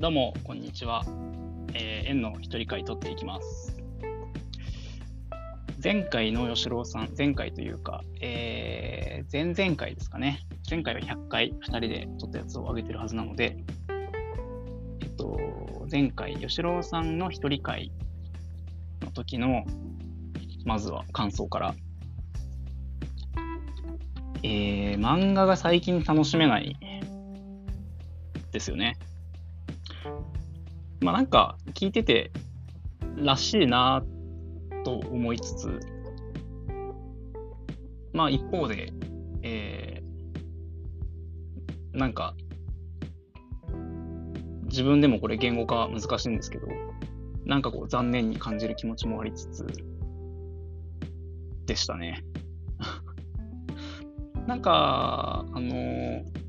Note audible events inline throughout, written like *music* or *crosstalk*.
どうも、こんにちは。えー、円の一人会取っていきます。前回の吉郎さん、前回というか、えー、前々回ですかね。前回は100回2人で撮ったやつを上げてるはずなので、えっと、前回、吉郎さんの一人会の時の、まずは感想から。えー、漫画が最近楽しめないですよね。まあなんか聞いててらしいなと思いつつ、まあ一方で、えー、なんか自分でもこれ言語化難しいんですけど、なんかこう残念に感じる気持ちもありつつでしたね。*laughs* なんか、あのー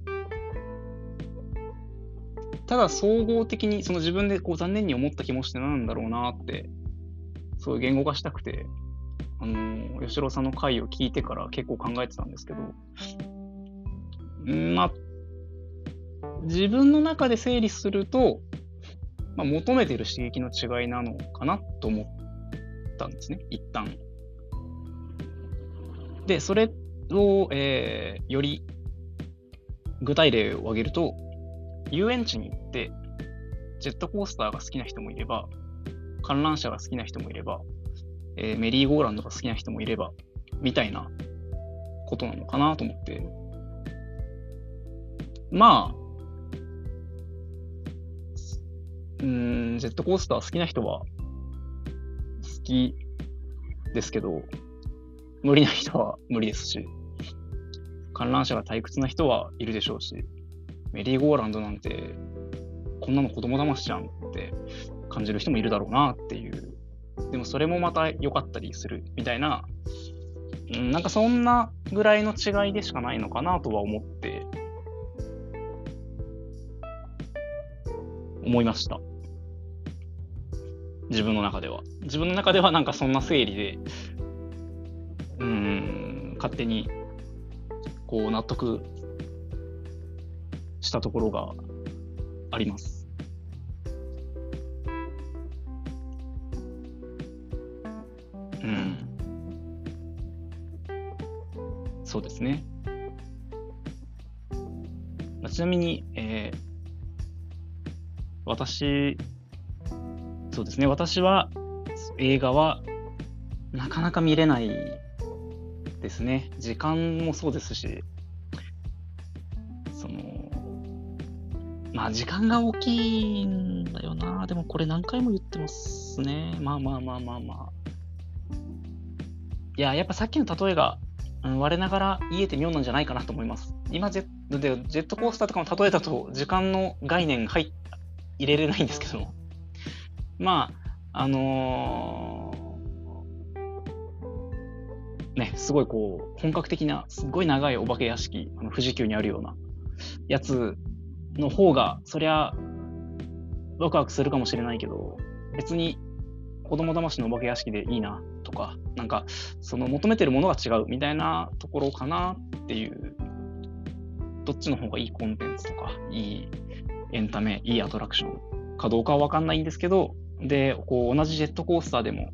ただ総合的にその自分でこう残念に思った気もしてなんだろうなって、そういう言語化したくて、あの、吉郎さんの回を聞いてから結構考えてたんですけど、まあ、自分の中で整理すると、まあ、求めてる刺激の違いなのかなと思ったんですね、一旦。で、それを、えー、より具体例を挙げると、遊園地に行って、ジェットコースターが好きな人もいれば、観覧車が好きな人もいれば、えー、メリーゴーランドが好きな人もいれば、みたいなことなのかなと思って。まあ、うん、ジェットコースター好きな人は好きですけど、無理な人は無理ですし、観覧車が退屈な人はいるでしょうし、メリーゴーランドなんて、こんなの子供騙しじゃんって感じる人もいるだろうなっていう。でもそれもまた良かったりするみたいな、うん、なんかそんなぐらいの違いでしかないのかなとは思って、思いました。自分の中では。自分の中ではなんかそんな整理で、うん、勝手にこう納得したところがあります。うん。そうですね。まあちなみに、えー私、そうですね、私は映画はなかなか見れないですね。時間もそうですし、まあ時間が大きいんだよな。でもこれ何回も言ってますね。まあまあまあまあまあ。いや、やっぱさっきの例えが、うん、我ながら言えて妙なんじゃないかなと思います。今ジェッでジェットコースターとかの例えだと時間の概念入入れれないんですけど、まあ、あのーね、すごいこう、本格的な、すごい長いお化け屋敷、あの富士急にあるようなやつの方が、そりゃ、ワクワクするかもしれないけど、別に子供騙しのお化け屋敷でいいなとか、なんか、その求めてるものが違うみたいなところかなっていう、どっちの方がいいコンテンツとか、いいエンタメ、いいアトラクションかどうかはわかんないんですけど、で、こう同じジェットコースターでも、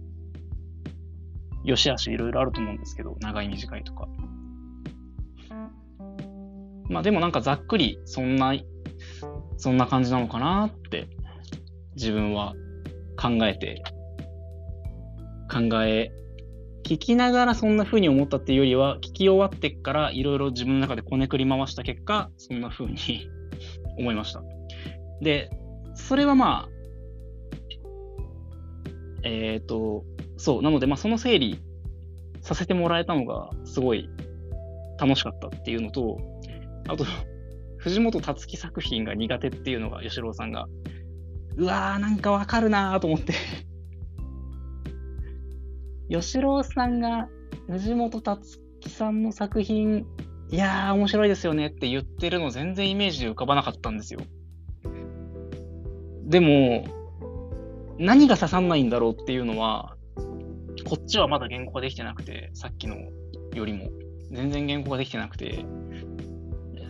良し悪しいろいろあると思うんですけど、長い短いとか。まあでもなんかざっくりそんな、そんな感じなのかなって自分は考えて、考え、聞きながらそんな風に思ったっていうよりは、聞き終わってからいろいろ自分の中でこねくり回した結果、そんな風に *laughs* 思いました。で、それはまあ、えっ、と、そう、なので、まあ、その整理させてもらえたのが、すごい楽しかったっていうのと、あと、藤本つ樹作品が苦手っていうのが、吉郎さんが、うわー、なんかわかるなーと思って。*laughs* 吉郎さんが藤本つ樹さんの作品、いやー、面白いですよねって言ってるの全然イメージで浮かばなかったんですよ。でも、何が刺さんないんだろうっていうのは、こっちはまだ言語化できてなくて、さっきのよりも。全然言語化できてなくて。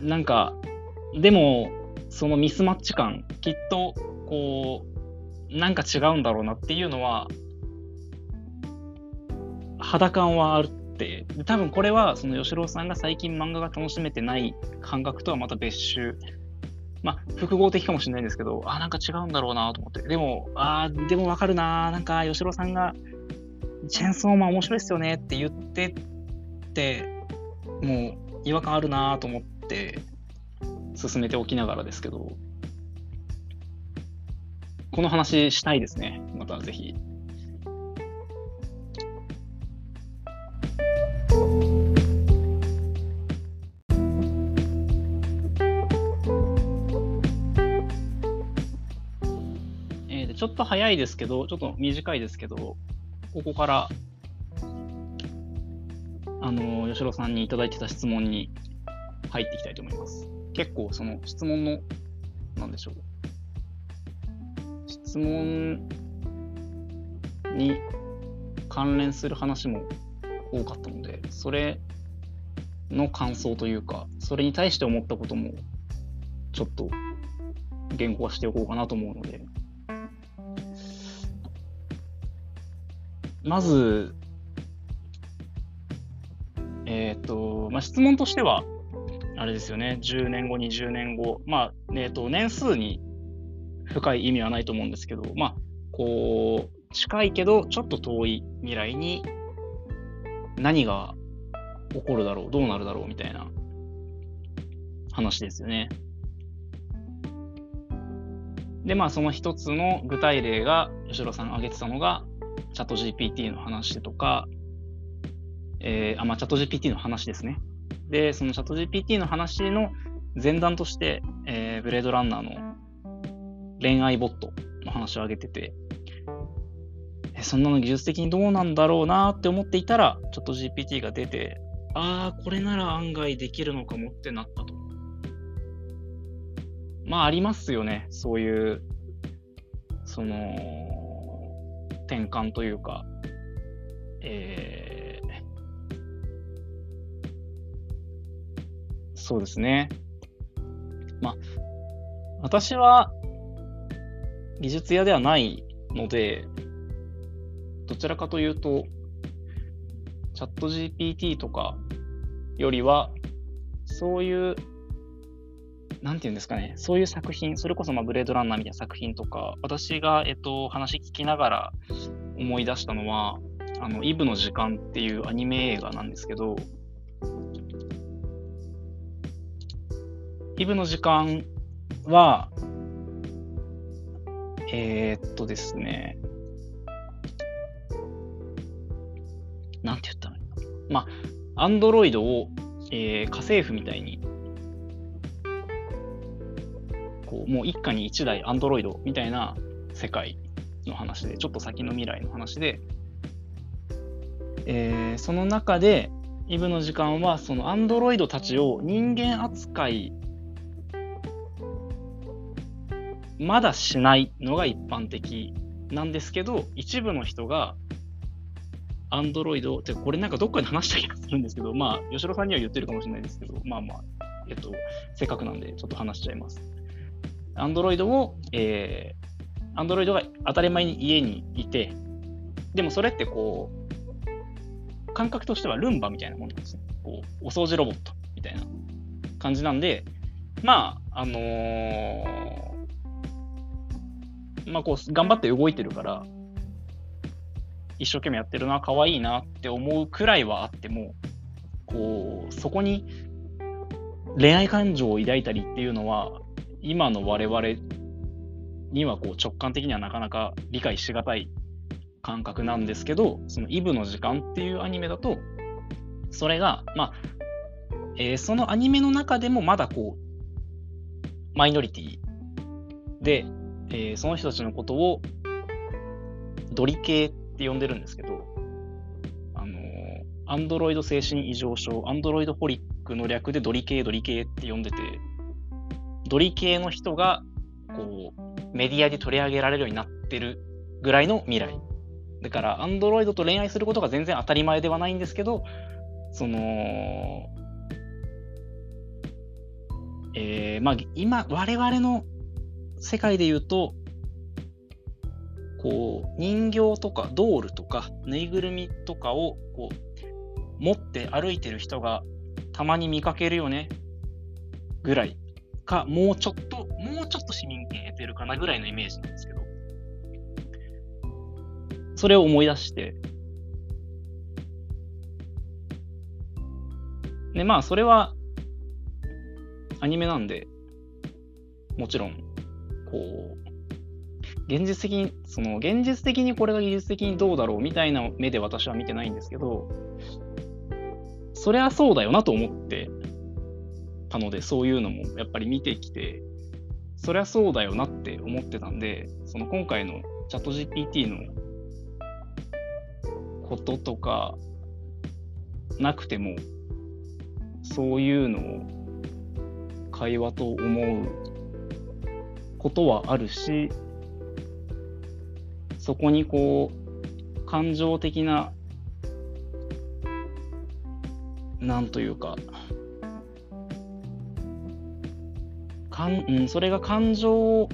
なんか、でも、そのミスマッチ感、きっと、こう、なんか違うんだろうなっていうのは、肌感はあるって、多分これは、その吉郎さんが最近漫画が楽しめてない感覚とはまた別種。まあ、複合的かもしれないんですけど、あ、なんか違うんだろうなと思って。でも、あでもわかるななんか、吉郎さんが、チェーンソーマン面白いっすよねって言ってって、もう違和感あるなと思って進めておきながらですけど、この話したいですね。またぜひ。えー、ちょっと早いですけど、ちょっと短いですけど、ここからあの、吉郎さんにいただいてた質問に入っていきたいと思います。結構その質問の、なんでしょう。質問に関連する話も多かったので、それの感想というか、それに対して思ったことも、ちょっと言語化しておこうかなと思うので、まず、えっ、ー、と、まあ、質問としては、あれですよね、10年後、20年後、まあ、え、ー、と、年数に深い意味はないと思うんですけど、まあ、こう、近いけど、ちょっと遠い未来に何が起こるだろう、どうなるだろう。みたいな。話ですよね。で、まあ、その一つの具体例が、吉野さん挙げてたのが、チャット GPT の話とか、えー、あ、まあ、チャット GPT の話ですね。で、そのチャット GPT の話の前段として、えー、ブレードランナーの恋愛ボットの話を挙げてて、えそんなの技術的にどうなんだろうなって思っていたら、チャット GPT が出て、ああ、これなら案外できるのかもってなったと。まあ、ありますよね。そういう、その、転換というか、えーそうですね。まあ、私は技術屋ではないので、どちらかというと、チャット GPT とかよりは、そういう、なんていうんですかね、そういう作品、それこそまあブレードランナーみたいな作品とか、私が、えっと、話聞きながら思い出したのは、あの、イブの時間っていうアニメ映画なんですけど、イブの時間は、えー、っとですね、なんて言ったの？まあ、アンドロイドを、えー、家政婦みたいに、こう、もう一家に一台アンドロイドみたいな世界の話で、ちょっと先の未来の話で、えー、その中で、イブの時間は、そのアンドロイドたちを人間扱いまだしないのが一般的なんですけど、一部の人が、アンドロイド、てこれなんかどっかで話した気がするんですけど、まあ、吉野さんには言ってるかもしれないですけど、まあまあ、えっと、せっかくなんでちょっと話しちゃいます。アンドロイドを、えー、アンドロイドが当たり前に家にいて、でもそれってこう、感覚としてはルンバみたいなものなんですね。こう、お掃除ロボットみたいな感じなんで、まあ、あのーまあ、こう、頑張って動いてるから、一生懸命やってるな、可愛いなって思うくらいはあっても、こう、そこに恋愛感情を抱いたりっていうのは、今の我々にはこう直感的にはなかなか理解しがたい感覚なんですけど、そのイブの時間っていうアニメだと、それが、まあ、えー、そのアニメの中でもまだこう、マイノリティで、えー、その人たちのことをドリ系って呼んでるんですけど、あのアンドロイド精神異常症、アンドロイドホリックの略でドリ系、ドリ系って呼んでて、ドリ系の人がこうメディアで取り上げられるようになってるぐらいの未来。だから、アンドロイドと恋愛することが全然当たり前ではないんですけど、その、えー、まあ、今、我々の世界で言うと、こう、人形とかドールとかぬいぐるみとかをこう持って歩いてる人がたまに見かけるよねぐらい。か、もうちょっと、もうちょっと市民権得てるかなぐらいのイメージなんですけど、それを思い出して、で、まあ、それは、アニメなんで、もちろん、こう、現実的に、その、現実的にこれが技術的にどうだろうみたいな目で私は見てないんですけど、そりゃそうだよなと思ってたので、そういうのもやっぱり見てきて、そりゃそうだよなって思ってたんで、その今回のチャット GPT のこととかなくても、そういうのを会話と思うことはあるし、そこにこう、感情的な、なんというか、かん、うん、それが感情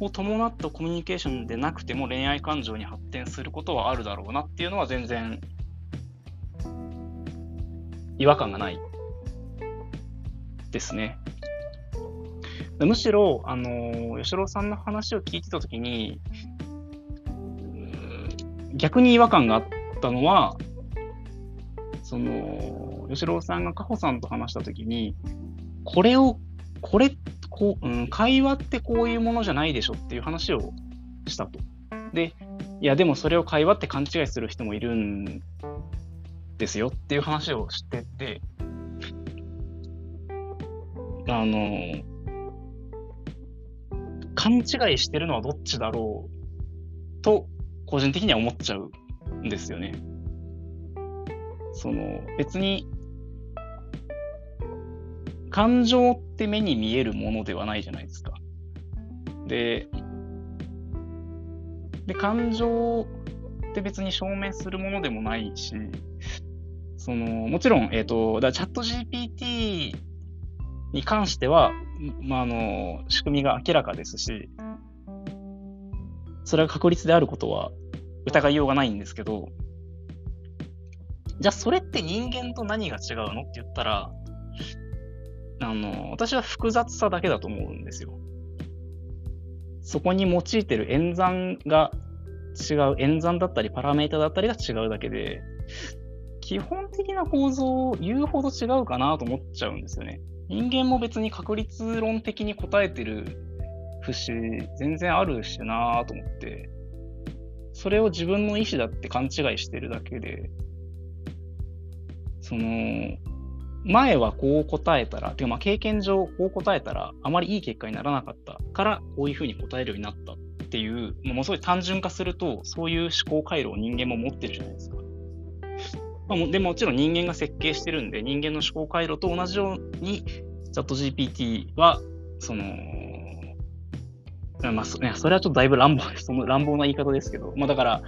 を伴ったコミュニケーションでなくても恋愛感情に発展することはあるだろうなっていうのは全然違和感がないですね。むしろ、あの、吉郎さんの話を聞いてたときに、逆に違和感があったのは、その、吉郎さんがカホさんと話したときに、これを、これ、こう、うん、会話ってこういうものじゃないでしょっていう話をしたと。で、いや、でもそれを会話って勘違いする人もいるんですよっていう話をしてて、あの、勘違いしてるのはどっちだろうと、個人的には思っちゃうんですよね。その、別に、感情って目に見えるものではないじゃないですか。で、で、感情って別に証明するものでもないし、その、もちろん、えっ、ー、と、だチャット GPT に関しては、まあ、あの、仕組みが明らかですし、それが確率であることは疑いようがないんですけど、じゃあそれって人間と何が違うのって言ったら、あの、私は複雑さだけだと思うんですよ。そこに用いてる演算が違う、演算だったりパラメータだったりが違うだけで、基本的な構造を言うほど違うかなと思っちゃうんですよね。人間も別に確率論的に答えてる節全然あるしなぁと思って、それを自分の意思だって勘違いしてるだけで、その、前はこう答えたら、てかまあ経験上こう答えたらあまりいい結果にならなかったからこういうふうに答えるようになったっていう、もうすごい単純化するとそういう思考回路を人間も持ってるじゃないですか。まあ、でもちろん人間が設計してるんで、人間の思考回路と同じように、チャット GPT は、その、まあそ、ね、それはちょっとだいぶ乱暴、*laughs* その乱暴な言い方ですけど、まあだから、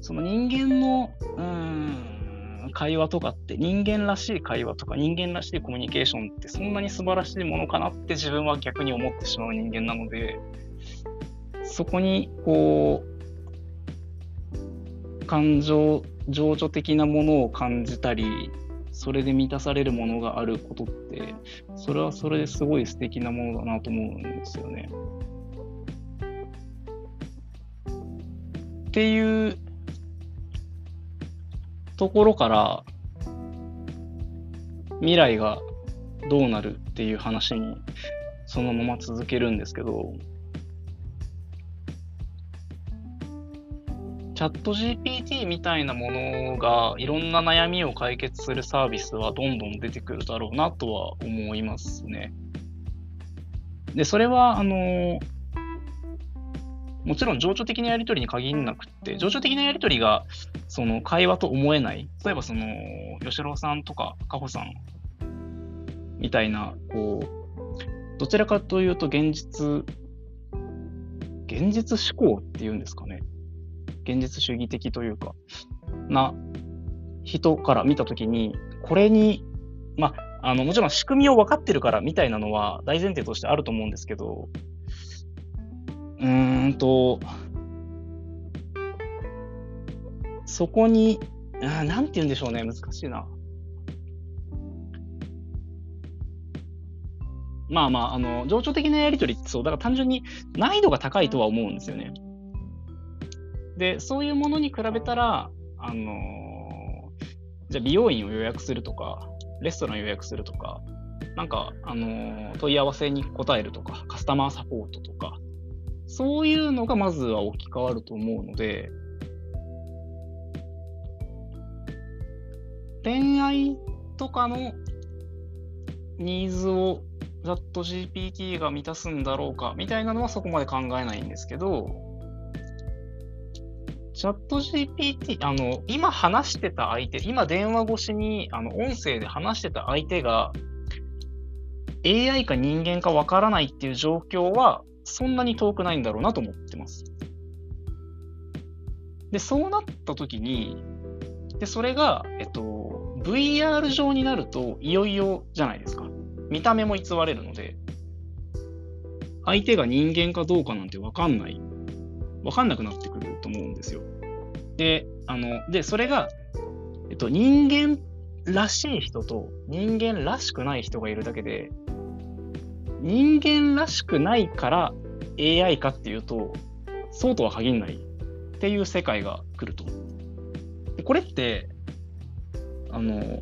その人間の、うん、会話とかって、人間らしい会話とか人間らしいコミュニケーションってそんなに素晴らしいものかなって自分は逆に思ってしまう人間なので、そこに、こう、感情情緒的なものを感じたり、それで満たされるものがあることって、それはそれですごい素敵なものだなと思うんですよね。っていうところから、未来がどうなるっていう話にそのまま続けるんですけど、チャット GPT みたいなものがいろんな悩みを解決するサービスはどんどん出てくるだろうなとは思いますね。で、それは、あの、もちろん情緒的なやり取りに限らなくて、情緒的なやり取りが、その会話と思えない。例えばその、吉郎さんとか、かほさんみたいな、こう、どちらかというと現実、現実思考っていうんですかね。現実主義的というか、な人から見たときに、これに、まあ、あの、もちろん仕組みを分かってるからみたいなのは大前提としてあると思うんですけど、うーんと、そこに、あなんて言うんでしょうね、難しいな。まあまあ、あの、情緒的なやりとりってそう、だから単純に難易度が高いとは思うんですよね。で、そういうものに比べたら、あの、じゃあ美容院を予約するとか、レストラン予約するとか、なんか、あの、問い合わせに答えるとか、カスタマーサポートとか、そういうのがまずは置き換わると思うので、恋愛とかのニーズをチャット GPT が満たすんだろうかみたいなのはそこまで考えないんですけど、チャット GPT、あの、今話してた相手、今電話越しにあの音声で話してた相手が AI か人間かわからないっていう状況はそんなに遠くないんだろうなと思ってます。で、そうなった時に、で、それが、えっと、VR 上になるといよいよじゃないですか。見た目も偽れるので、相手が人間かどうかなんてわかんない。わかんなくなってくると思うんですよ。で、あの、で、それが、えっと、人間らしい人と人間らしくない人がいるだけで、人間らしくないから AI かっていうと、そうとは限らないっていう世界が来ると。でこれって、あの、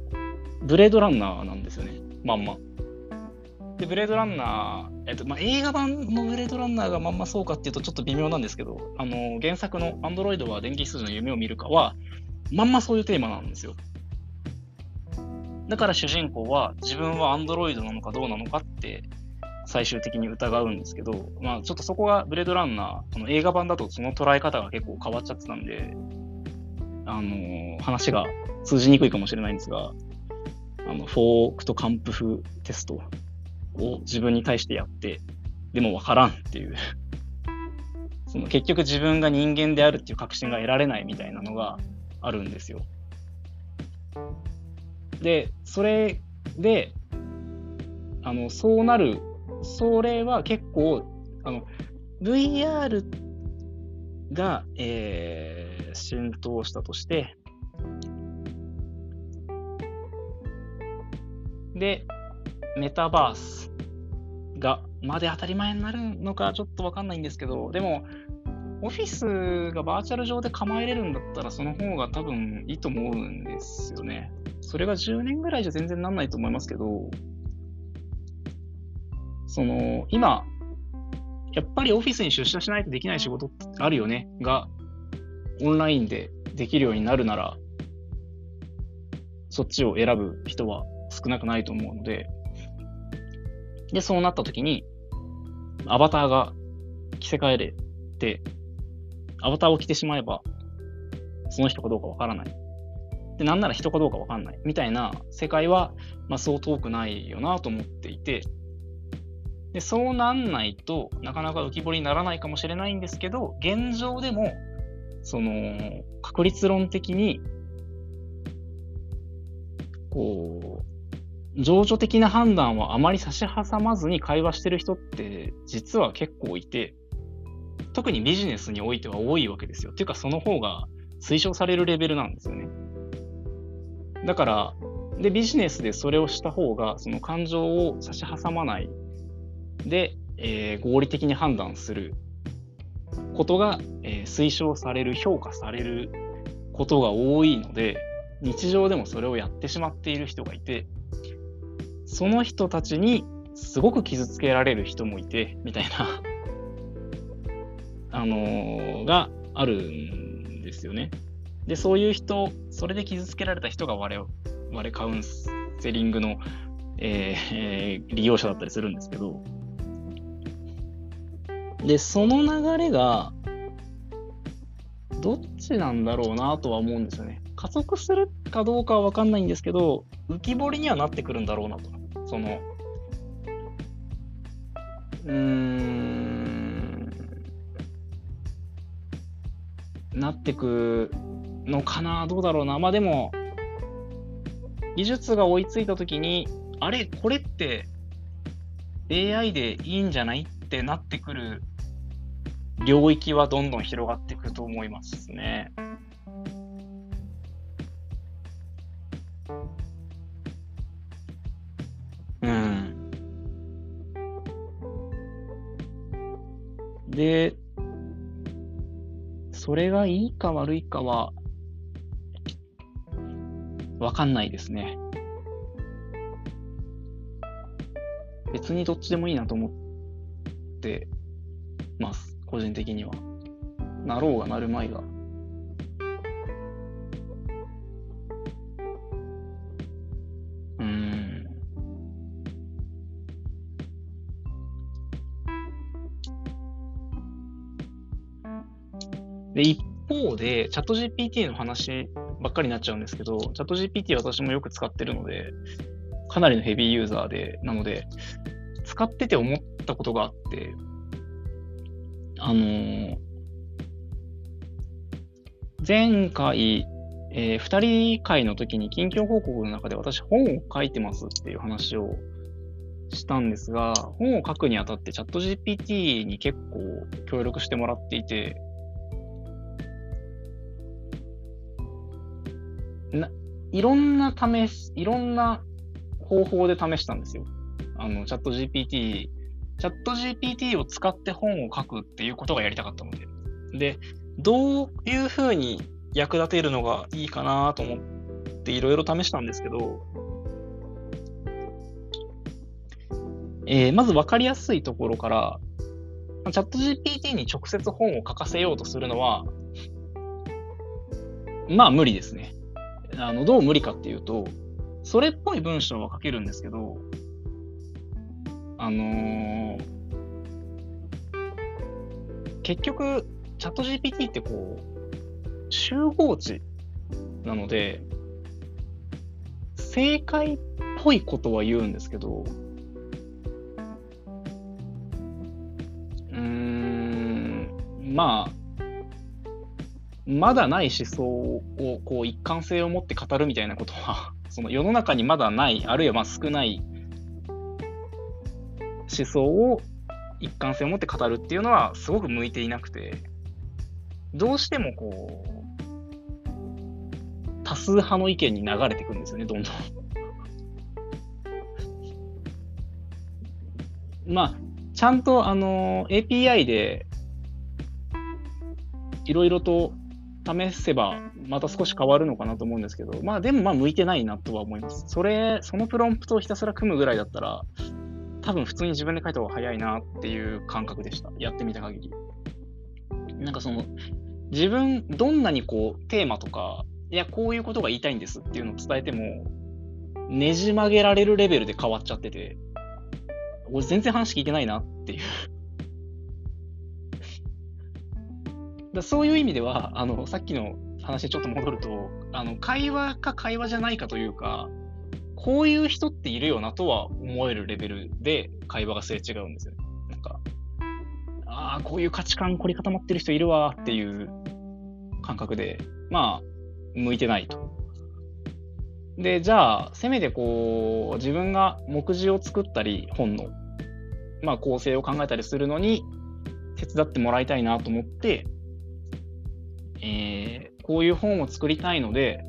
ブレードランナーなんですよね。まんま。で、ブレードランナー、えっとまあ、映画版のブレードランナーがまんまそうかっていうとちょっと微妙なんですけど、あの原作のアンドロイドは電気羊の夢を見るかは、まんまそういうテーマなんですよ。だから主人公は自分はアンドロイドなのかどうなのかって最終的に疑うんですけど、まあちょっとそこがブレードランナー、この映画版だとその捉え方が結構変わっちゃってたんで、あの、話が通じにくいかもしれないんですが、あの、フォークとカンプフテストを自分に対してやって、でもわからんっていう *laughs* その結局自分が人間であるっていう確信が得られないみたいなのがあるんですよ。で、それで、あの、そうなる、それは結構、あの、VR が、えー、浸透したとして、で、メタバースがまで当たり前になるのかちょっとわかんないんですけど、でも、オフィスがバーチャル上で構えれるんだったら、その方が多分いいと思うんですよね。それが10年ぐらいじゃ全然なんないと思いますけど、その、今、やっぱりオフィスに出社しないとできない仕事ってあるよね、が、オンラインでできるようになるなら、そっちを選ぶ人は少なくないと思うので、で、そうなった時に、アバターが着せ替えれて、アバターを着てしまえば、その人かどうかわからない。で、なんなら人かどうかわかんない。みたいな世界は、まあそう遠くないよなと思っていて、で、そうなんないとなかなか浮き彫りにならないかもしれないんですけど、現状でも、その、確率論的に、こう、情緒的な判断はあまり差し挟まずに会話してる人って実は結構いて、特にビジネスにおいては多いわけですよ。っていうかその方が推奨されるレベルなんですよね。だから、で、ビジネスでそれをした方が、その感情を差し挟まないで、えー、合理的に判断することが、えー、推奨される、評価されることが多いので、日常でもそれをやってしまっている人がいて、その人たちにすごく傷つけられる人もいて、みたいな *laughs* あの、があるんですよね。で、そういう人、それで傷つけられた人が我々カウンセリングの、えー、利用者だったりするんですけど、で、その流れが、どっちなんだろうなとは思うんですよね。加速するかどうかはわかんないんですけど、浮き彫りにはなってくるんだろうなと。その、うーん、なってくのかなどうだろうなまあでも、技術が追いついたときに、あれこれって AI でいいんじゃない？ってなってくる領域はどんどん広がっていくと思いますね。で、それがいいか悪いかは、わかんないですね。別にどっちでもいいなと思ってます、個人的には。なろうがなるまいが。で、一方で、チャット GPT の話ばっかりになっちゃうんですけど、チャット GPT 私もよく使ってるので、かなりのヘビーユーザーで、なので、使ってて思ったことがあって、あのー、前回、えー、二人会の時に近況報告の中で私本を書いてますっていう話をしたんですが、本を書くにあたってチャット GPT に結構協力してもらっていて、ないろんな試し、いろんな方法で試したんですよ。あの、チャット GPT、チャット GPT を使って本を書くっていうことがやりたかったので。で、どういうふうに役立てるのがいいかなと思っていろいろ試したんですけど、えー、まず分かりやすいところから、チャット GPT に直接本を書かせようとするのは、まあ無理ですね。あの、どう無理かっていうと、それっぽい文章は書けるんですけど、あのー、結局、チャット GPT ってこう、集合値なので、正解っぽいことは言うんですけど、うん、まあ、まだない思想をこう一貫性を持って語るみたいなことは、*laughs* その世の中にまだない、あるいはまあ少ない思想を一貫性を持って語るっていうのはすごく向いていなくて、どうしてもこう、多数派の意見に流れていくんですよね、どんどん。*laughs* まあ、ちゃんとあの API でいろいろと試せばまた少し変わるのかなと思うんですけど、まあでもまあ向いてないなとは思います。それ、そのプロンプトをひたすら組むぐらいだったら、多分普通に自分で書いた方が早いなっていう感覚でした。やってみた限り。なんかその、自分、どんなにこう、テーマとか、いや、こういうことが言いたいんですっていうのを伝えても、ねじ曲げられるレベルで変わっちゃってて、俺全然話聞いてないなっていうだそういう意味では、あの、さっきの話ちょっと戻ると、あの、会話か会話じゃないかというか、こういう人っているよなとは思えるレベルで会話がすれ違うんですよね。なんか、ああ、こういう価値観凝り固まってる人いるわっていう感覚で、まあ、向いてないと。で、じゃあ、せめてこう、自分が目次を作ったり、本の、まあ、構成を考えたりするのに、手伝ってもらいたいなと思って、えー、こういう本を作りたいので、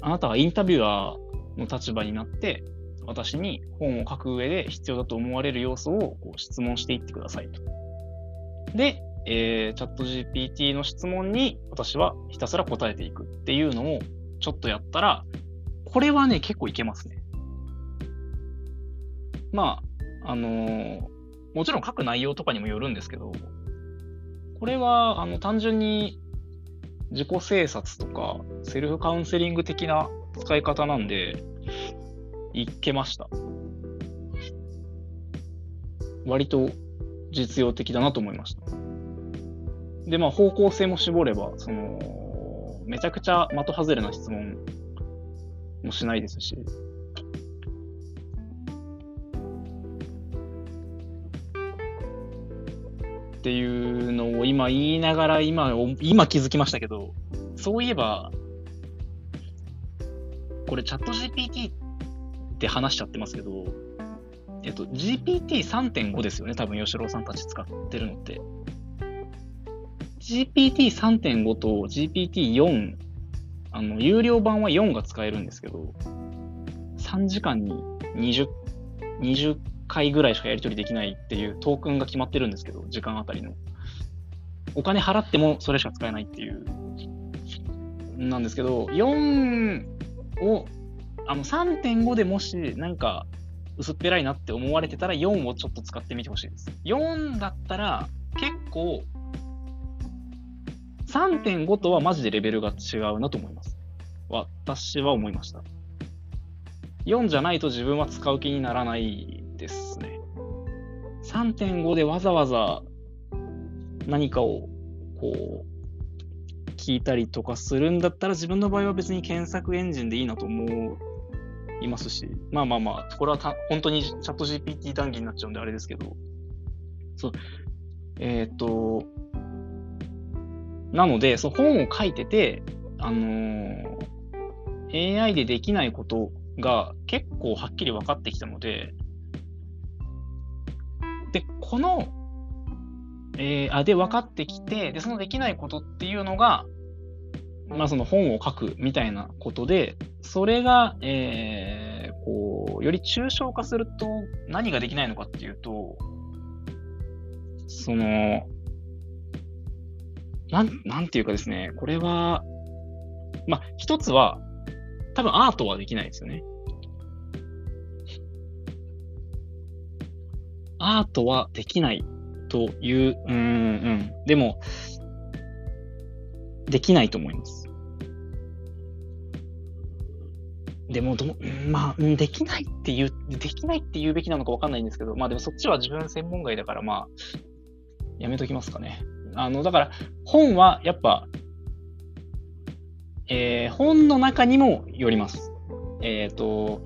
あなたはインタビュアーの立場になって、私に本を書く上で必要だと思われる要素をこう質問していってくださいと。で、えー、チャット GPT の質問に私はひたすら答えていくっていうのをちょっとやったら、これはね、結構いけますね。まあ、あのー、もちろん書く内容とかにもよるんですけど、これは、あの、単純に自己制察とか、セルフカウンセリング的な使い方なんで、いけました。割と実用的だなと思いました。で、まあ、方向性も絞れば、その、めちゃくちゃ的外れな質問もしないですし、っていうのを今言いながら今、今気づきましたけど、そういえば、これチャット GPT って話しちゃってますけど、えっと、GPT3.5 ですよね、多分吉郎さんたち使ってるのって。GPT3.5 と GPT4、あの、有料版は4が使えるんですけど、3時間に20、20回ぐらいしかやり取りできないっていうトークンが決まってるんですけど、時間あたりの。お金払ってもそれしか使えないっていう。なんですけど、4を、あの3.5でもしなんか薄っぺらいなって思われてたら4をちょっと使ってみてほしいです。4だったら結構3.5とはマジでレベルが違うなと思います。私は思いました。4じゃないと自分は使う気にならないですね。3.5でわざわざ何かをこう聞いたりとかするんだったら自分の場合は別に検索エンジンでいいなと思いますし、まあまあまあ、これはた本当にチャット GPT 談義になっちゃうんであれですけど、そう、えっ、ー、と、なので、その本を書いてて、あのー、AI でできないことが結構はっきり分かってきたので、で、この、えー、あ、で分かってきて、で、そのできないことっていうのが、まあその本を書くみたいなことで、それが、えー、こう、より抽象化すると何ができないのかっていうと、その、なん、なんていうかですね、これは、まあ、一つは、多分アートはできないですよね。アートはできないという、うん、うん。でも、できないと思います。でもど、まあ、できないっていう、できないって言うべきなのかわかんないんですけど、まあでもそっちは自分専門外だから、まあ、やめときますかね。あの、だから、本はやっぱ、えー、本の中にもよります。えっ、ー、と、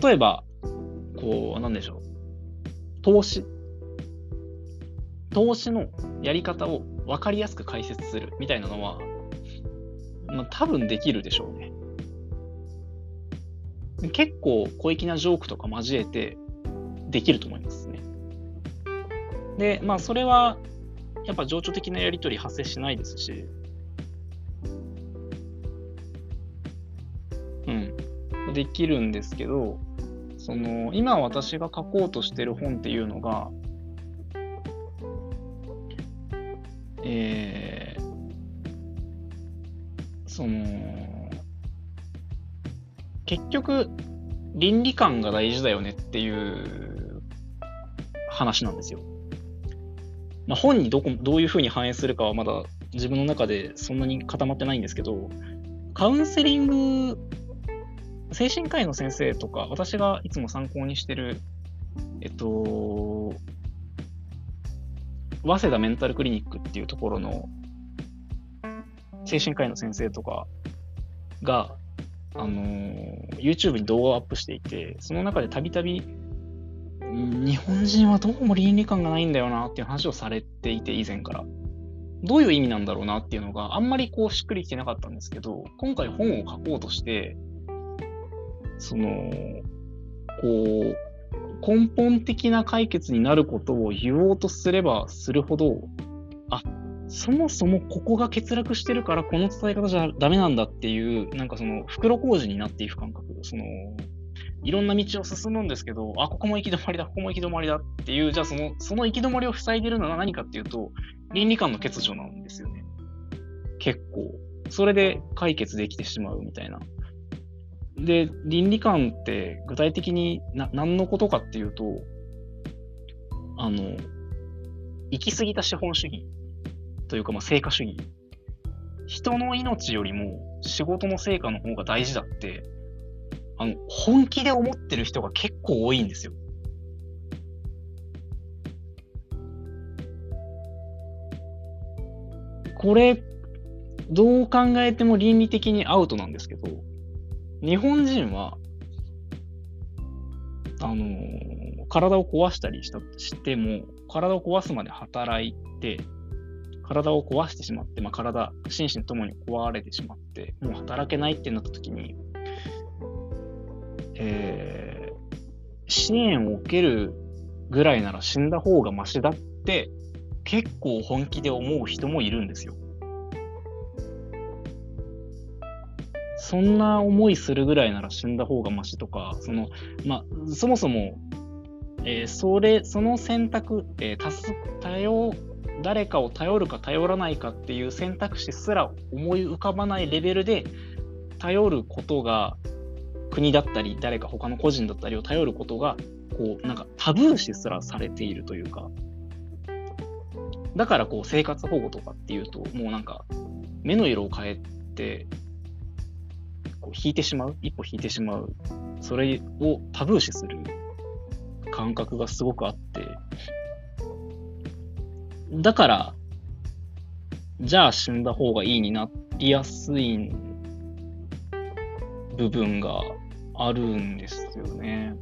例えば、こう、なんでしょう。投資。投資のやり方を分かりやすく解説するみたいなのは、まあ、多分できるでしょうね。結構小粋なジョークとか交えてできると思いますね。で、まあそれはやっぱ情緒的なやり取り発生しないですし、うん、できるんですけど、その今私が書こうとしてる本っていうのが、えー、その結局倫理観が大事だよねっていう話なんですよ。まあ、本にどこどういうふうに反映するかはまだ自分の中でそんなに固まってないんですけど、カウンセリング、精神科医の先生とか、私がいつも参考にしてる、えっと、早稲田メンタルクリニックっていうところの精神科医の先生とかが、あのー、YouTube に動画をアップしていて、その中でたびたび日本人はどうも倫理観がないんだよなっていう話をされていて、以前から。どういう意味なんだろうなっていうのがあんまりこうしっくりきてなかったんですけど、今回本を書こうとして、その、こう、根本的な解決になることを言おうとすればするほど、あ、そもそもここが欠落してるからこの伝え方じゃダメなんだっていう、なんかその袋小路になっていく感覚。その、いろんな道を進むんですけど、あ、ここも行き止まりだ、ここも行き止まりだっていう、じゃあその、その行き止まりを塞いでるのは何かっていうと、倫理観の欠如なんですよね。結構。それで解決できてしまうみたいな。で、倫理観って具体的にな何のことかっていうと、あの、行き過ぎた資本主義というか、まあ、成果主義。人の命よりも仕事の成果の方が大事だってあの、本気で思ってる人が結構多いんですよ。これ、どう考えても倫理的にアウトなんですけど、日本人は、あのー、体を壊したりしたしても、体を壊すまで働いて、体を壊してしまって、まあ、体、心身ともに壊れてしまって、もう働けないってなった時に、えー、支援を受けるぐらいなら死んだ方がマシだって結構本気で思う人もいるんですよ。そんな思いするぐらいなら死んだ方がマシとか、その、まあ、そもそもえー、それ、その選択、えー、多数、多様、誰かを頼るか頼らないかっていう選択肢すら思い浮かばないレベルで、頼ることが、国だったり、誰か他の個人だったりを頼ることが、こう、なんかタブー視すらされているというか、だからこう生活保護とかっていうと、もうなんか目の色を変えて、こう引いてしまう、一歩引いてしまう、それをタブー視する感覚がすごくあって、だから、じゃあ死んだ方がいいになりやすい部分があるんですよね。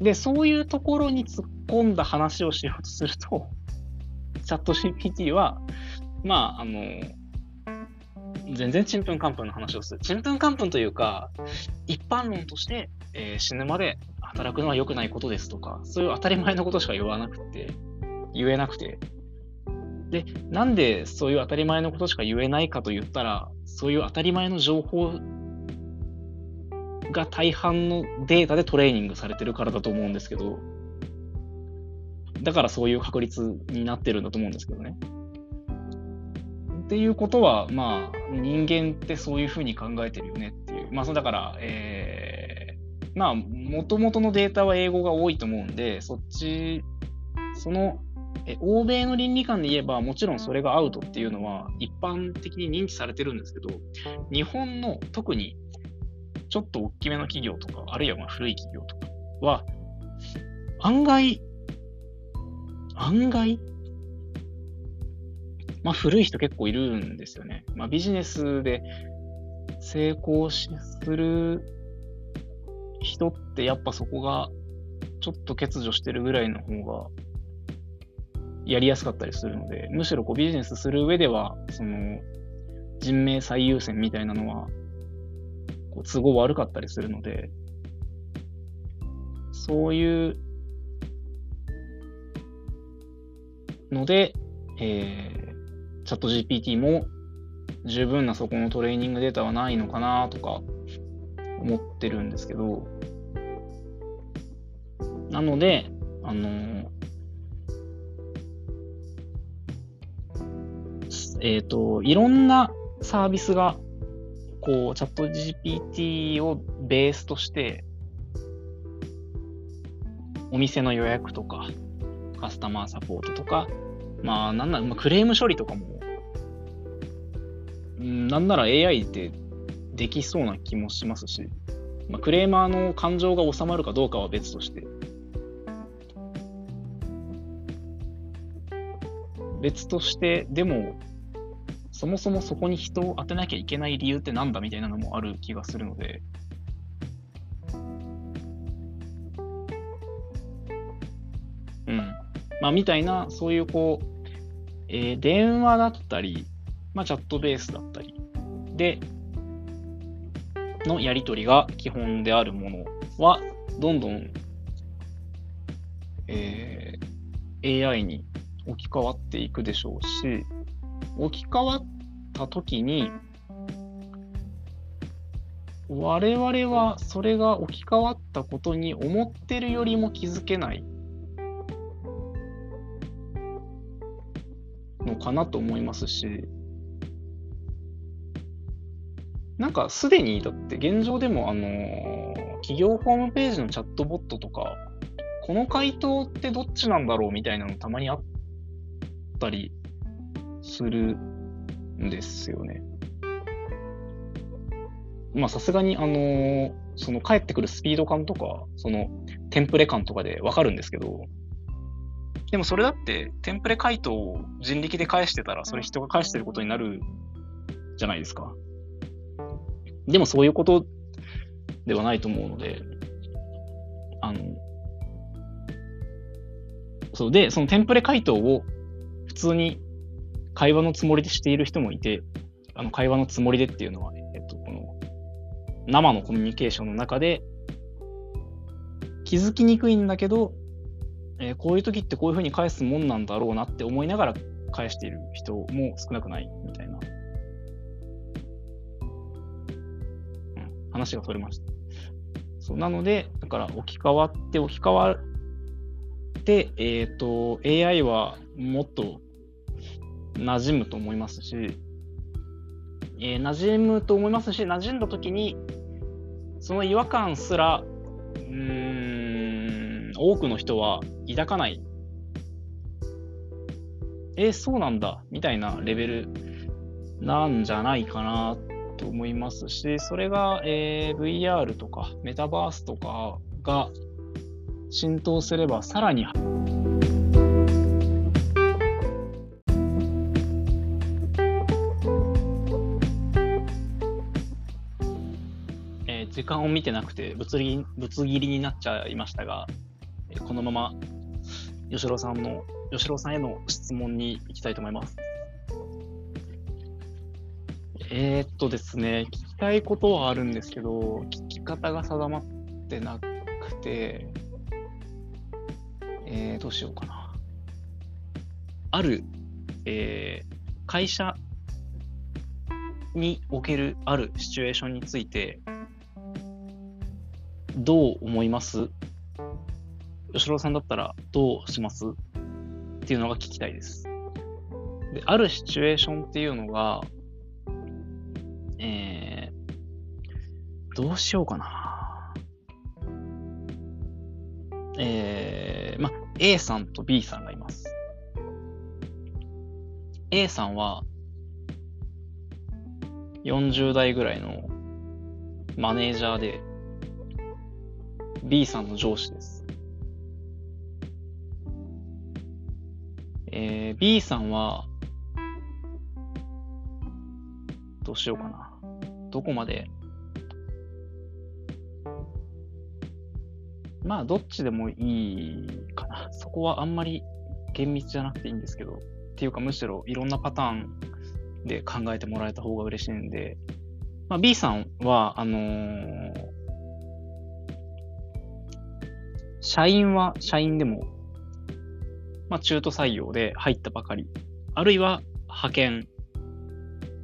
で、そういうところに突っ込んだ話をしようとすると、チャット GPT は、まあ、あの、全然ちんぷんかんぷんの話をする。ちんぷんかんぷんというか、一般論として、えー、死ぬまで働くのは良くないことですとか、そういう当たり前のことしか言わなくて、言えなくて。で、なんでそういう当たり前のことしか言えないかと言ったら、そういう当たり前の情報が大半のデータでトレーニングされてるからだと思うんですけど、だからそういう確率になってるんだと思うんですけどね。っていうことは、まあ、人間ってそういうふうに考えてるよねっていう。まあ、そだから、えー、まあ、もともとのデータは英語が多いと思うんで、そっち、その、え欧米の倫理観で言えば、もちろんそれがアウトっていうのは一般的に認知されてるんですけど、日本の特にちょっと大きめの企業とか、あるいはまあ古い企業とかは、案外、案外、まあ古い人結構いるんですよね。まあビジネスで成功する人ってやっぱそこがちょっと欠如してるぐらいの方がやりやすかったりするので、むしろこうビジネスする上では、その人命最優先みたいなのはこう都合悪かったりするので、そういうので、えー、チャット GPT も十分なそこのトレーニングデータはないのかなとか思ってるんですけど、なので、あの、えっ、ー、と、いろんなサービスがこう、チャット GPT をベースとして、お店の予約とか、カスタマーサポートとか、まあ、なんなら、まあ、クレーム処理とかも、なんなら AI でできそうな気もしますし、まあ、クレーマーの感情が収まるかどうかは別として、別として、でも、そもそもそこに人を当てなきゃいけない理由ってなんだみたいなのもある気がするので、うん。まあ、みたいな、そういうこう、えー、電話だったり、まあ、チャットベースだったり、で、のやり取りが基本であるものは、どんどん、えー、AI に置き換わっていくでしょうし、置き換わった時に、我々はそれが置き換わったことに思ってるよりも気づけないのかなと思いますし、なんかすでにだって現状でもあの企業ホームページのチャットボットとか、この回答ってどっちなんだろうみたいなのたまにあったりするんですよね。まあさすがにあの、その帰ってくるスピード感とか、そのテンプレ感とかでわかるんですけど、でもそれだってテンプレ回答を人力で返してたら、それ人が返してることになるじゃないですか。でもそういうことではないと思うので、あの、そうで、そのテンプレ回答を普通に会話のつもりでしている人もいて、あの会話のつもりでっていうのは、えっと、この生のコミュニケーションの中で気づきにくいんだけど、えー、こういう時ってこういうふうに返すもんなんだろうなって思いながら返している人も少なくないみたいな、話が取れました。そうなので、だから置き換わって置き換わで、えっ、と、AI はもっと馴染むと思いますし、えー、馴染むと思いますし、馴染んだ時に、その違和感すら、うん、多くの人は抱かない。えー、そうなんだ、みたいなレベルなんじゃないかなと思いますし、それが、えー、VR とかメタバースとかが浸透すればさらに時間を見てなくてぶつりぶつ切りになっちゃいましたが、えこのまま吉郎さんの吉郎さんへの質問に行きたいと思います。えー、っとですね、聞きたいことはあるんですけど、聞き方が定まってなくて、えー、どうしようかな。ある、えー、会社におけるあるシチュエーションについて、どう思います？吉郎さんだったらどうします？っていうのが聞きたいです。で、あるシチュエーションっていうのが、どうしようかな。えー、ま、A さんと B さんがいます。A さんは、40代ぐらいのマネージャーで、B さんの上司です。えー、B さんは、どうしようかな。どこまで。まあ、どっちでもいいかな。そこはあんまり厳密じゃなくていいんですけど、っていうかむしろいろんなパターンで考えてもらえた方が嬉しいんで、まあ、B さんは、あのー、社員は社員でも、まあ、中途採用で入ったばかり、あるいは派遣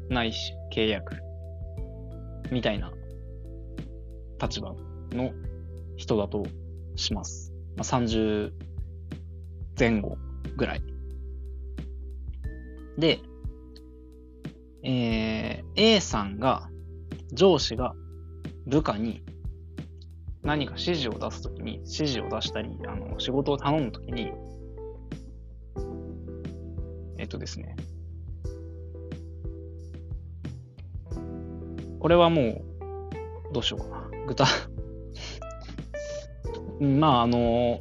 ないし契約。みたいな立場の人だとします。まあ、30前後ぐらい。で、えー、A さんが、上司が部下に何か指示を出すときに、指示を出したり、あの、仕事を頼むときに、えっとですね。これはもう、どうしようかな。具体まあ、あの、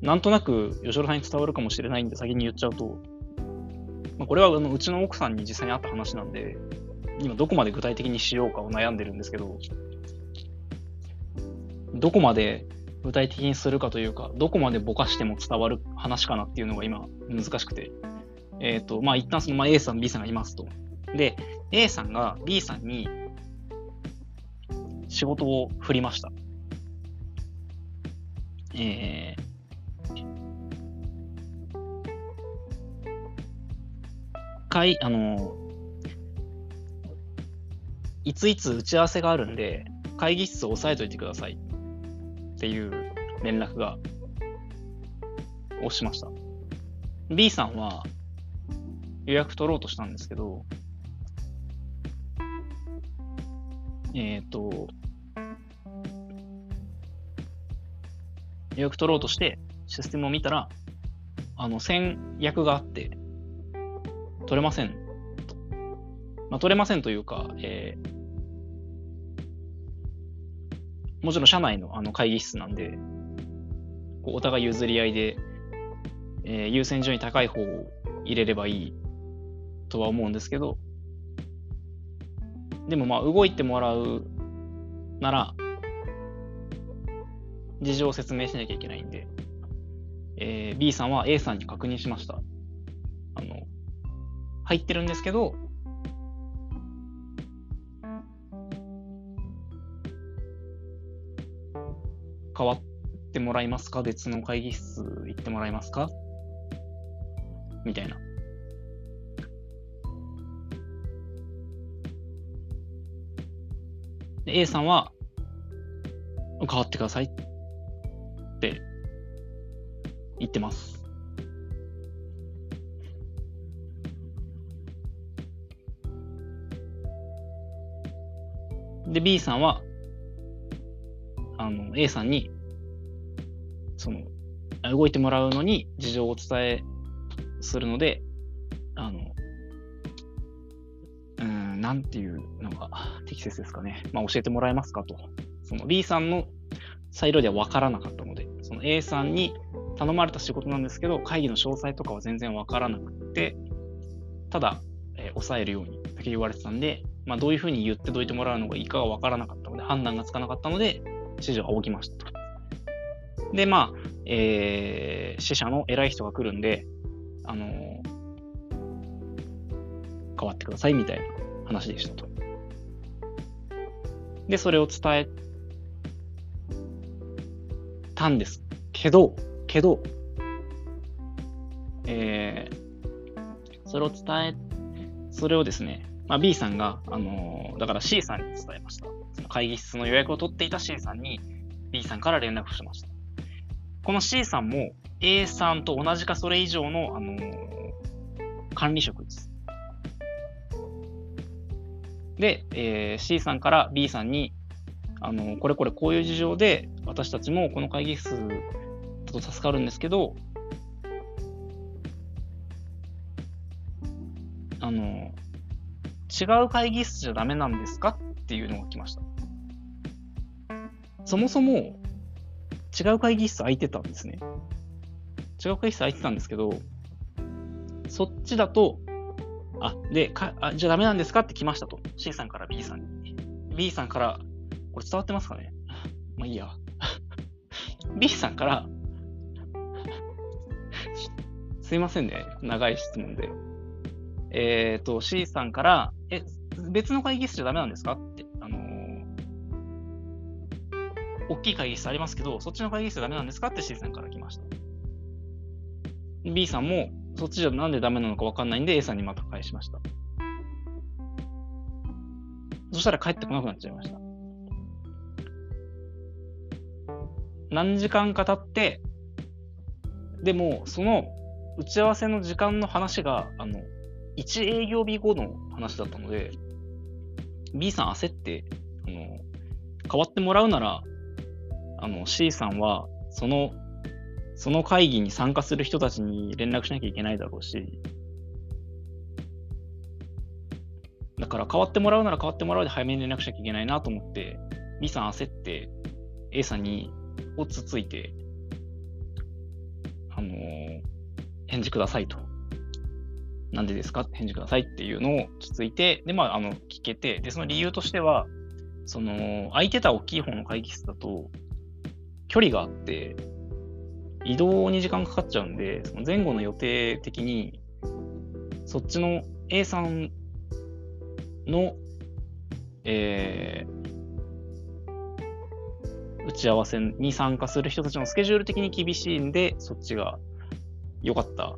なんとなく吉野さんに伝わるかもしれないんで先に言っちゃうと、まあ、これはあのうちの奥さんに実際にあった話なんで、今どこまで具体的にしようかを悩んでるんですけど、どこまで具体的にするかというか、どこまでぼかしても伝わる話かなっていうのが今難しくて。えっ、ー、と、まあ、一旦その、まあ、A さん、B さんがいますと。で、A さんが B さんに仕事を振りました。えー、かい、あの、いついつ打ち合わせがあるんで、会議室を押さえといてくださいっていう連絡が、をしました。B さんは予約取ろうとしたんですけど、えっ、ー、と、予約取ろうとして、システムを見たら、あの、先約があって、取れません。まあ、取れませんというか、えー、もちろん社内のあの会議室なんで、こうお互い譲り合いで、えー、優先順位高い方を入れればいいとは思うんですけど、でもまあ動いてもらうなら、事情を説明しなきゃいけないんで、えー、B さんは A さんに確認しました。あの、入ってるんですけど、変わってもらいますか？別の会議室行ってもらえますか？みたいな。A さんは、変わってくださいっってます。で、B さんは、あの、A さんに、その、動いてもらうのに事情をお伝えするので、あの、うん、なんていうのが適切ですかね。まあ、教えてもらえますかと。その B さんのサイドでは分からなかったので、その A さんに頼まれた仕事なんですけど、会議の詳細とかは全然分からなくて、ただ、えー抑えるようにだけ言われてたんで、まあ、どういうふうに言ってどいてもらうのがいいかが分からなかったので、判断がつかなかったので、指示を仰ぎました。で、まあ、えー、死者の偉い人が来るんで、あのー変わってくださいみたいな話でしたと。で、それを伝えたんですけど、けど、えーそれを伝え、それをですね、まあ、B さんが、あのーだから C さんに伝えました。その会議室の予約を取っていた C さんに B さんから連絡しました。この C さんも A さんと同じかそれ以上の、あのー管理職です。で、えー C さんから B さんに、あのこれこれこういう事情で私たちもこの会議室と助かるんですけど、あの、違う会議室じゃダメなんですかっていうのが来ました。そもそも違う会議室空いてたんですね。違う会議室空いてたんですけど、そっちだと、あ、で、かあじゃあダメなんですかって来ましたと。C さんから B さんに。B さんから、これ伝わってますかね？*laughs* まあいいや。*laughs* B さんから、すいませんね。長い質問で。えっ、と、C さんから、え、別の会議室じゃダメなんですか？って、あのー大きい会議室ありますけど、そっちの会議室ダメなんですか？って C さんから来ました。B さんも、そっちじゃなんでダメなのかわかんないんで A さんにまた返しました。そしたら帰ってこなくなっちゃいました。何時間か経って、でも、その打ち合わせの時間の話が、あの、1営業日後の話だったので、B さん焦って、あの、変わってもらうなら、あの、C さんは、その、その会議に参加する人たちに連絡しなきゃいけないだろうし、だから変わってもらうなら変わってもらうで早めに連絡しなきゃいけないなと思って、B さん焦って、A さんにをつついて、あのー返事くださいと。なんでですか？って返事くださいっていうのをつついて、で、まあ、あの、聞けて、で、その理由としては、その、空いてた大きい方の会議室だと、距離があって、移動に時間かかっちゃうんで、その前後の予定的に、そっちの A さんの、えー打ち合わせに参加する人たちのスケジュール的に厳しいんで、そっちが良かった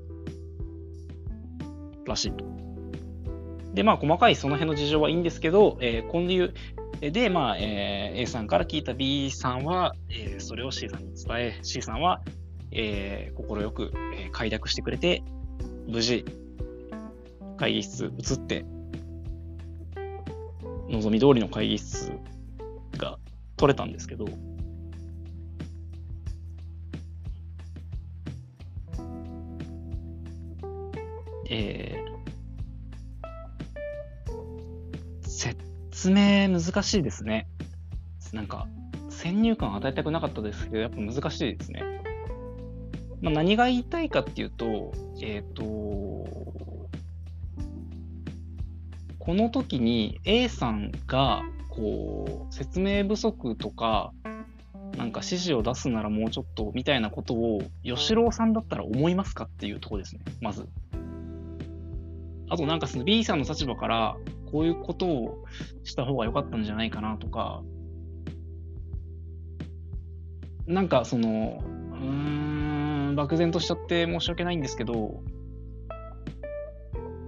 らしいと。で、まあ、細かいその辺の事情はいいんですけど、えー、こういう、で、まあ、えー A さんから聞いた B さんは、えーそれを C さんに伝え、C さんは、えー、快く、えー快諾してくれて、無事、会議室移って、望み通りの会議室が取れたんですけど、えー説明難しいですね。なんか、先入観を与えたくなかったですけど、やっぱ難しいですね。まあ、何が言いたいかっていうと、えっ、と、この時に A さんが、こう、説明不足とか、なんか指示を出すならもうちょっとみたいなことを、吉郎さんだったら思いますかっていうとこですね、まず。あとなんかその B さんの立場から、こういうことをした方が良かったんじゃないかなとか、なんかその、うん、漠然としちゃって申し訳ないんですけど、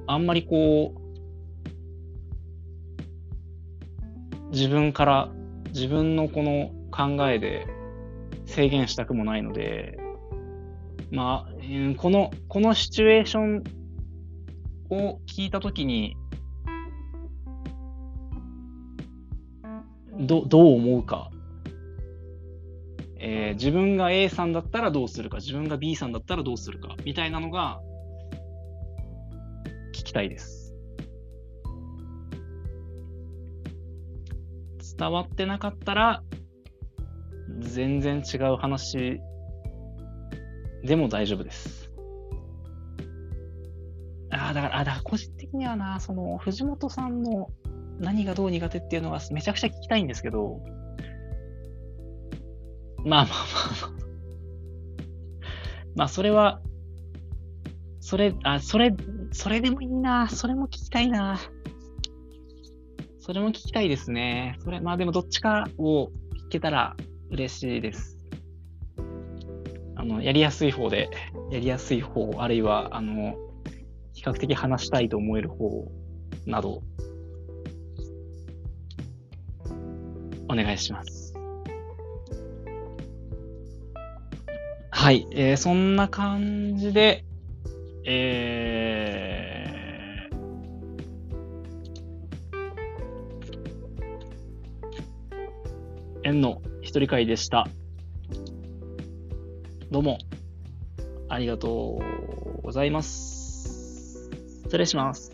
あんまりこう、自分から、自分のこの考えで制限したくもないので、まあ、この、このシチュエーションを聞いたときに、ど、どう思うか？えー自分が A さんだったらどうするか、自分が B さんだったらどうするか、みたいなのが、聞きたいです。伝わってなかったら、全然違う話でも大丈夫です。あ、だから、あだから個人的にはな、その、藤本さんの何がどう苦手っていうのがめちゃくちゃ聞きたいんですけど、まあまあまあまあ。まあ、それは、それ、あ、それ、それでもいいな。それも聞きたいな。それも聞きたいですね。それ、まあでもどっちかを聞けたら嬉しいです。あの、やりやすい方で、やりやすい方、あるいは、あの、較的話したいと思える方など、お願いします。はい、えーそんな感じで、えー、縁の一人会でした。どうも、ありがとうございます。失礼します。